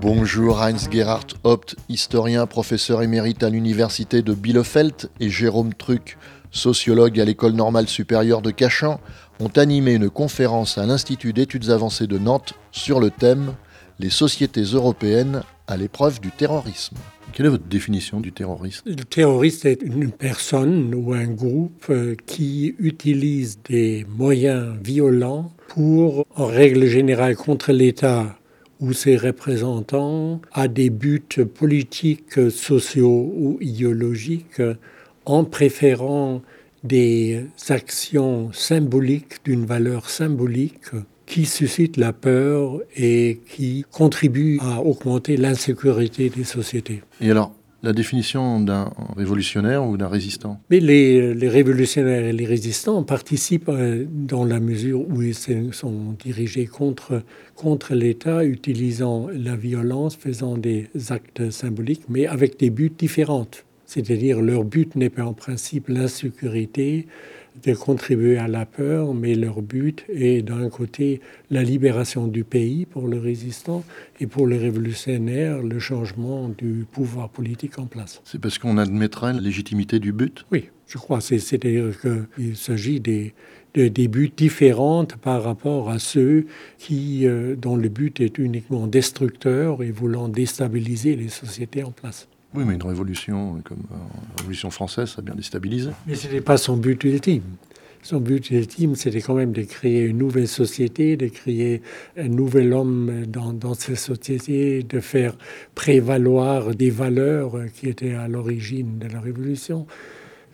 Bonjour Heinz Gerhard Hopt, historien, professeur émérite à l'université de Bielefeld, et Jérôme Truc, sociologue à l'école normale supérieure de Cachan, ont animé une conférence à l'Institut d'études avancées de Nantes sur le thème Les sociétés européennes à l'épreuve du terrorisme. Quelle est votre définition du terrorisme? Le terroriste est une personne ou un groupe euh, qui utilise des moyens violents pour, en règle générale, contre l'État ou ses représentants, à des buts politiques, sociaux ou idéologiques, en préférant des actions symboliques d'une valeur symbolique qui suscitent la peur et qui contribuent à augmenter l'insécurité des sociétés. Et alors, la définition d'un révolutionnaire ou d'un résistant? Mais les, les, révolutionnaires et les résistants participent euh, dans la mesure où ils sont dirigés contre, contre l'État, utilisant la violence, faisant des actes symboliques, mais avec des buts différents. C'est-à-dire leur but n'est pas en principe l'insécurité, de contribuer à la peur, mais leur but est d'un côté la libération du pays pour le résistant et pour les révolutionnaires le changement du pouvoir politique en place. C'est parce qu'on admettrait la légitimité du but? Oui, je crois. C'est-à-dire qu'il s'agit des, des buts différents par rapport à ceux qui, euh, dont le but est uniquement destructeur et voulant déstabiliser les sociétés en place. Oui, mais une révolution comme la Révolution française, ça a bien déstabilisé. Mais ce n'était pas son but ultime. Son but ultime, c'était quand même de créer une nouvelle société, de créer un nouvel homme dans, dans cette société, de faire prévaloir des valeurs qui étaient à l'origine de la Révolution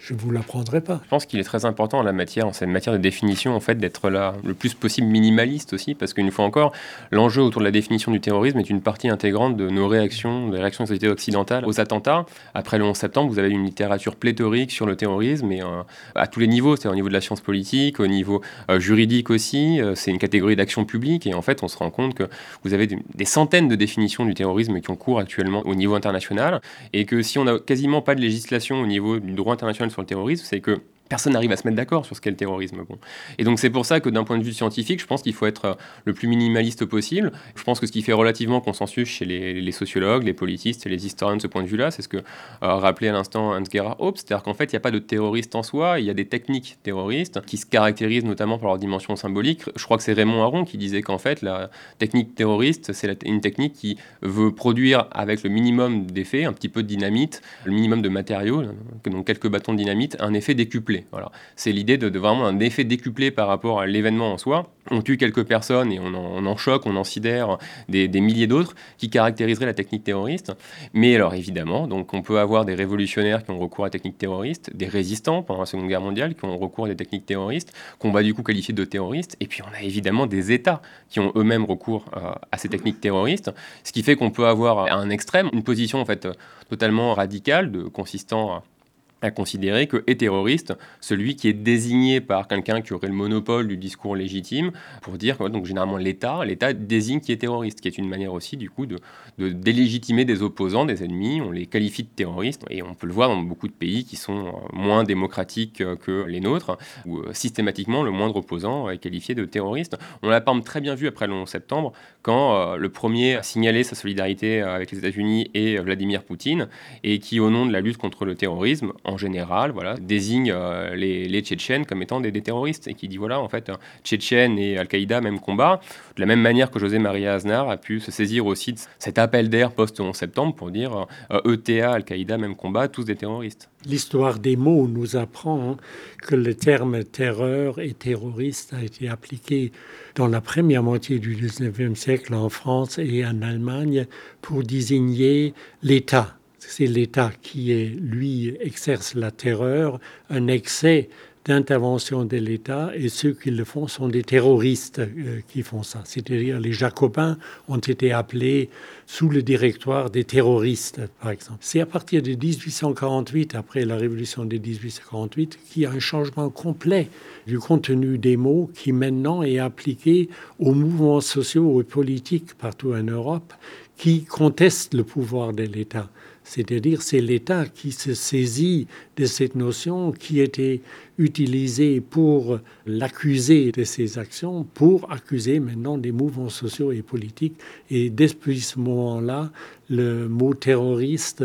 je ne vous l'apprendrai pas. Je pense qu'il est très important en la matière, en cette matière de définition, en fait, d'être là le plus possible minimaliste aussi, parce qu'une fois encore, l'enjeu autour de la définition du terrorisme est une partie intégrante de nos réactions, des réactions des sociétés occidentales aux attentats. Après le 11 septembre, vous avez une littérature pléthorique sur le terrorisme, et euh, à tous les niveaux, c'est-à-dire au niveau de la science politique, au niveau euh, juridique aussi, euh, c'est une catégorie d'action publique, et en fait, on se rend compte que vous avez des centaines de définitions du terrorisme qui ont cours actuellement au niveau international, et que si on n'a quasiment pas de législation au niveau du droit international sur le terrorisme, c'est que personne n'arrive à se mettre d'accord sur ce qu'est le terrorisme. Bon. Et donc c'est pour ça que d'un point de vue scientifique, je pense qu'il faut être euh, le plus minimaliste possible. Je pense que ce qui fait relativement consensus chez les, sociologues, les politistes les historiens de ce point de vue-là, c'est ce que euh, rappelait à l'instant Hans-Gerhard Hope, c'est-à-dire qu'en fait, il n'y a pas de terroriste en soi, il y a des techniques terroristes qui se caractérisent notamment par leur dimension symbolique. Je crois que c'est Raymond Aron qui disait qu'en fait, la technique terroriste, c'est une technique qui veut produire avec le minimum d'effets, un petit peu de dynamite, le minimum de matériaux, donc quelques bâtons de dynamite, un effet décuplé. C'est l'idée de, vraiment un effet décuplé par rapport à l'événement en soi. On tue quelques personnes et on en, choque, on en sidère des, milliers d'autres qui caractériseraient la technique terroriste. Mais alors évidemment, donc on peut avoir des révolutionnaires qui ont recours à la technique terroriste, des résistants pendant la Seconde Guerre mondiale qui ont recours à des techniques terroristes, qu'on va du coup qualifier de terroristes. Et puis on a évidemment des États qui ont eux-mêmes recours à, euh, à ces techniques terroristes, ce qui fait qu'on peut avoir à un extrême une position en fait totalement radicale, de, consistant à considérer que est terroriste celui qui est désigné par quelqu'un qui aurait le monopole du discours légitime pour dire donc généralement l'État l'État désigne qui est terroriste qui est une manière aussi du coup de, délégitimer des opposants des ennemis. On les qualifie de terroristes et on peut le voir dans beaucoup de pays qui sont euh, moins démocratiques euh, que les nôtres où euh, systématiquement le moindre opposant est qualifié de terroriste. On l'a pas très bien vu après le 11 septembre quand le premier a signalé sa solidarité avec les États-Unis et Vladimir Poutine et qui au nom de la lutte contre le terrorisme en général, voilà, désigne euh, les, Tchétchènes comme étant des, terroristes et qui dit voilà, en fait, Tchétchènes et Al-Qaïda, même combat. De la même manière que José Maria Aznar a pu se saisir aussi de cet appel d'air post-11 septembre pour dire ETA, euh, e Al-Qaïda, même combat, tous des terroristes. L'histoire des mots nous apprend hein, que le terme terreur et terroriste a été appliqué dans la première moitié du 19e siècle en France et en Allemagne pour désigner l'État c'est l'État qui, lui, exerce la terreur, un excès d'intervention de l'État, et ceux qui le font sont des terroristes euh, qui font ça. C'est-à-dire les Jacobins ont été appelés sous le directoire des terroristes, par exemple. C'est à partir de 1848, après la révolution de 1848, qu'il y a un changement complet du contenu des mots qui maintenant est appliqué aux mouvements sociaux et politiques partout en Europe qui contestent le pouvoir de l'État. C'est-à-dire c'est l'État qui se saisit de cette notion qui était utilisée pour l'accuser de ses actions, pour accuser maintenant des mouvements sociaux et politiques. Et depuis ce moment-là, le mot terroriste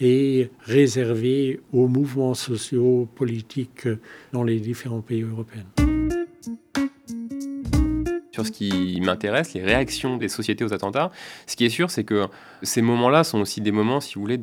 est réservé aux mouvements sociaux politiques dans les différents pays européens sur ce qui m'intéresse, les réactions des sociétés aux attentats. Ce qui est sûr, c'est que ces moments-là sont aussi des moments, si vous voulez,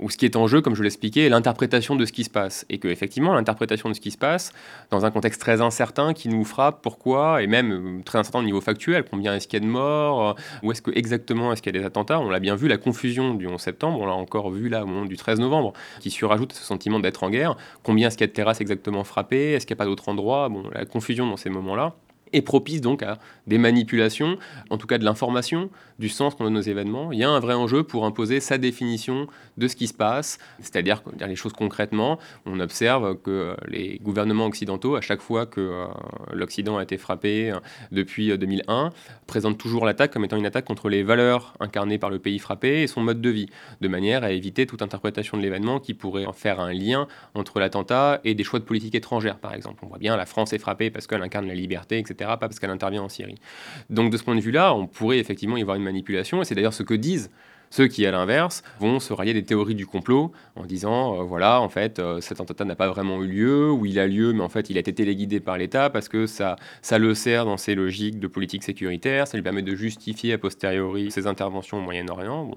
où ce qui est en jeu, comme je l'expliquais, est l'interprétation de ce qui se passe. Et que, effectivement, l'interprétation de ce qui se passe, dans un contexte très incertain, qui nous frappe, pourquoi, et même euh, très incertain au niveau factuel, combien est-ce qu'il y a de morts, euh, où est-ce que exactement est-ce qu'il y a des attentats? On l'a bien vu, la confusion du 11 septembre, on l'a encore vu là au moment du 13 novembre, qui surajoute ce sentiment d'être en guerre. Combien est-ce qu'il y a de terrasses exactement frappées? Est-ce qu'il n'y a pas d'autres endroits? Bon, la confusion dans ces moments-là et propice donc à des manipulations, en tout cas de l'information, du sens qu'on donne aux événements. Il y a un vrai enjeu pour imposer sa définition de ce qui se passe, c'est-à-dire dire les choses concrètement. On observe que les gouvernements occidentaux, à chaque fois que euh, l'Occident a été frappé euh, depuis 2001, euh, présentent toujours l'attaque comme étant une attaque contre les valeurs incarnées par le pays frappé et son mode de vie, de manière à éviter toute interprétation de l'événement qui pourrait en faire un lien entre l'attentat et des choix de politique étrangère, par exemple. On voit bien la France est frappée parce qu'elle incarne la liberté, etc pas parce qu'elle intervient en Syrie. Donc de ce point de vue-là, on pourrait effectivement y voir une manipulation, et c'est d'ailleurs ce que disent ceux qui, à l'inverse, vont se rallier des théories du complot en disant, euh, voilà, en fait, euh, cet attentat n'a pas vraiment eu lieu, ou il a lieu, mais en fait, il a été téléguidé par l'État parce que ça, ça le sert dans ses logiques de politique sécuritaire, ça lui permet de justifier a posteriori ses interventions au Moyen-Orient.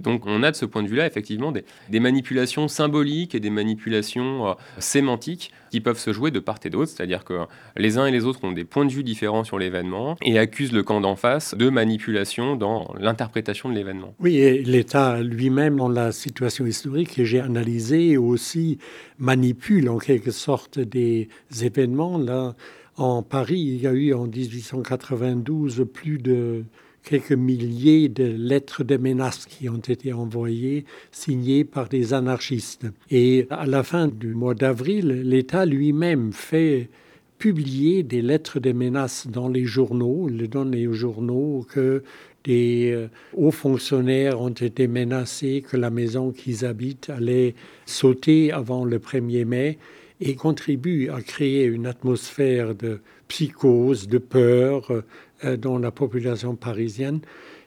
Donc, on a de ce point de vue-là, effectivement, des, manipulations symboliques et des manipulations euh, sémantiques qui peuvent se jouer de part et d'autre, c'est-à-dire que les uns et les autres ont des points de vue différents sur l'événement et accusent le camp d'en face de manipulation dans l'interprétation de l'événement. l'État lui-même, dans la situation historique que j'ai analysée, aussi manipule en quelque sorte des événements. Là, en Paris, il y a eu en 1892 plus de quelques milliers de lettres de menaces qui ont été envoyées, signées par des anarchistes. Et à la fin du mois d'avril, l'État lui-même fait publier des lettres de menaces dans les journaux, il donne les journaux que des euh, hauts fonctionnaires ont été menacés, que la maison qu'ils habitent allait sauter avant le 1er mai et contribue à créer une atmosphère de psychose, de peur, euh, dans la population parisienne.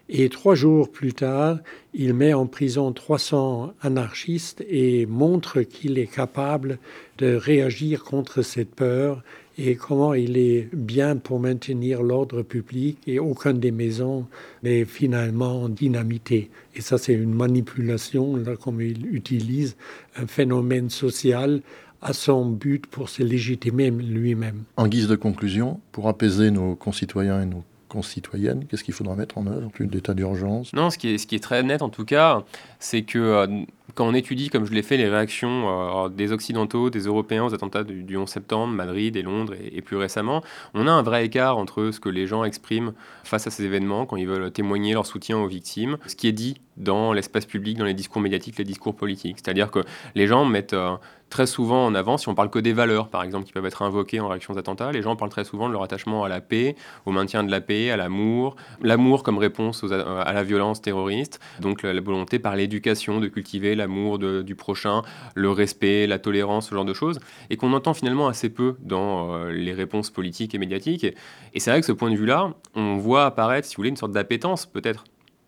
Et trois jours plus tard, il met en prison 300 anarchistes et montre qu'il est capable de réagir contre cette peur et comment il est bien pour maintenir l'ordre public et aucune des maisons n'est finalement dynamitée. Et ça, c'est une manipulation, là, comme il utilise un phénomène social à son but pour se légitimer lui-même. En guise de conclusion, pour apaiser nos concitoyens et nos concitoyennes, qu'est-ce qu'il faudra mettre en œuvre? Plus d'état d'urgence? Non, ce qui, est, ce qui est très net en tout cas, c'est que euh, quand on étudie, comme je l'ai fait, les réactions euh, des Occidentaux, des Européens aux attentats du, 11 septembre, Madrid et Londres et, plus récemment, on a un vrai écart entre ce que les gens expriment face à ces événements quand ils veulent témoigner leur soutien aux victimes, ce qui est dit dans l'espace public, dans les discours médiatiques, les discours politiques. C'est-à-dire que les gens mettent... Euh, très souvent en avant, si on parle que des valeurs, par exemple, qui peuvent être invoquées en réaction aux attentats, les gens parlent très souvent de leur attachement à la paix, au maintien de la paix, à l'amour, l'amour comme réponse à la violence terroriste, donc la, volonté par l'éducation de cultiver l'amour du prochain, le respect, la tolérance, ce genre de choses, et qu'on entend finalement assez peu dans euh, les réponses politiques et médiatiques. Et, et c'est vrai que ce point de vue-là, on voit apparaître, si vous voulez, une sorte d'appétence peut-être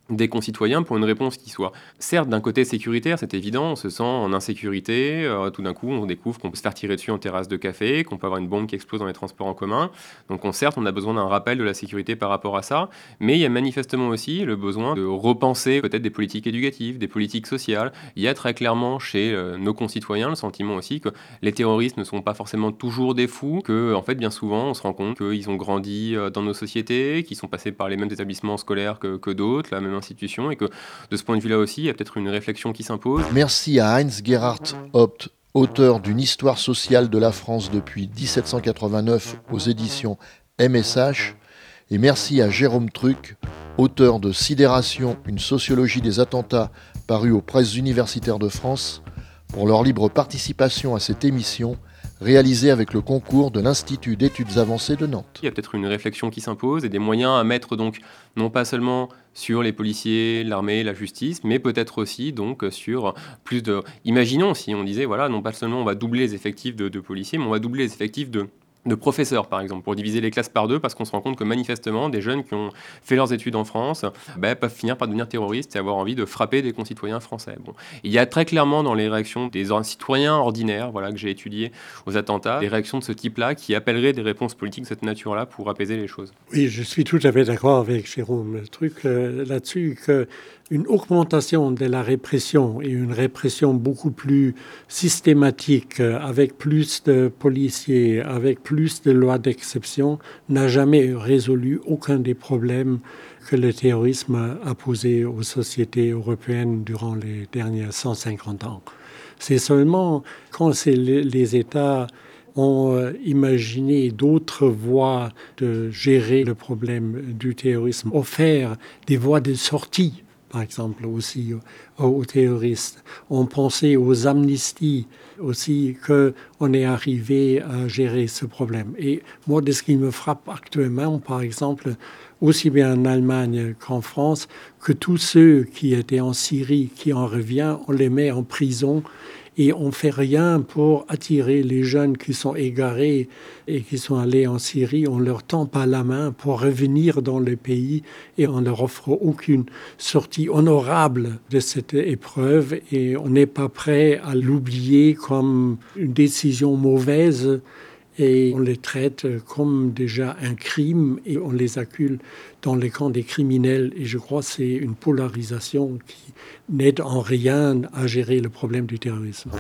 des concitoyens pour une réponse qui soit certes d'un côté sécuritaire, c'est évident, on se sent en insécurité, euh, tout d'un coup on découvre qu'on peut se faire tirer dessus en terrasse de café, qu'on peut avoir une bombe qui explose dans les transports en commun. Donc on, certes on a besoin d'un rappel de la sécurité par rapport à ça, mais il y a manifestement aussi le besoin de repenser peut-être des politiques éducatives, des politiques sociales. Il y a très clairement chez euh, nos concitoyens le sentiment aussi que les terroristes ne sont pas forcément toujours des fous, que en fait bien souvent on se rend compte qu'ils ont grandi euh, dans nos sociétés, qu'ils sont passés par les mêmes établissements scolaires que, que d'autres, la même institution et que de ce point de vue-là aussi, il y a peut-être une réflexion qui s'impose. Merci à Heinz Gerhard Hopt, auteur d'une histoire sociale de la France depuis 1789 aux éditions MSH, et merci à Jérôme Truc, auteur de Sidération, une sociologie des attentats paru aux presses universitaires de France, pour leur libre participation à cette émission réalisé avec le concours de l'Institut d'études avancées de Nantes. Il y a peut-être une réflexion qui s'impose et des moyens à mettre donc non pas seulement sur les policiers, l'armée, la justice, mais peut-être aussi donc sur plus de. Imaginons si on disait voilà non pas seulement on va doubler les effectifs de, de policiers, mais on va doubler les effectifs de de professeurs, par exemple, pour diviser les classes par deux, parce qu'on se rend compte que manifestement, des jeunes qui ont fait leurs études en France bah, peuvent finir par devenir terroristes et avoir envie de frapper des concitoyens français. Bon. Il y a très clairement dans les réactions des citoyens ordinaires voilà, que j'ai étudiés aux attentats, des réactions de ce type-là qui appelleraient des réponses politiques de cette nature-là pour apaiser les choses. Oui, je suis tout à fait d'accord avec Jérôme. Le truc euh, là-dessus, que une augmentation de la répression et une répression beaucoup plus systématique, euh, avec plus de policiers, avec plus de lois d'exception, n'a jamais résolu aucun des problèmes que le terrorisme a posés aux sociétés européennes durant les derniers 150 ans. C'est seulement quand les États ont euh, imaginé d'autres voies de gérer le problème du terrorisme, offert des voies de sortie par exemple, aussi aux, terroristes. On pensait aux amnisties aussi qu'on est arrivé à gérer ce problème. Et moi, de ce qui me frappe actuellement, par exemple, aussi bien en Allemagne qu'en France, que tous ceux qui étaient en Syrie, qui en reviennent, on les met en prison et on fait rien pour attirer les jeunes qui sont égarés et qui sont allés en Syrie. On leur tend pas la main pour revenir dans le pays et on leur offre aucune sortie honorable de cette épreuve et on n'est pas prêt à l'oublier comme une décision mauvaise et on les traite comme déjà un crime et on les accule dans les camps des criminels. Et je crois que c'est une polarisation qui n'aide en rien à gérer le problème du terrorisme.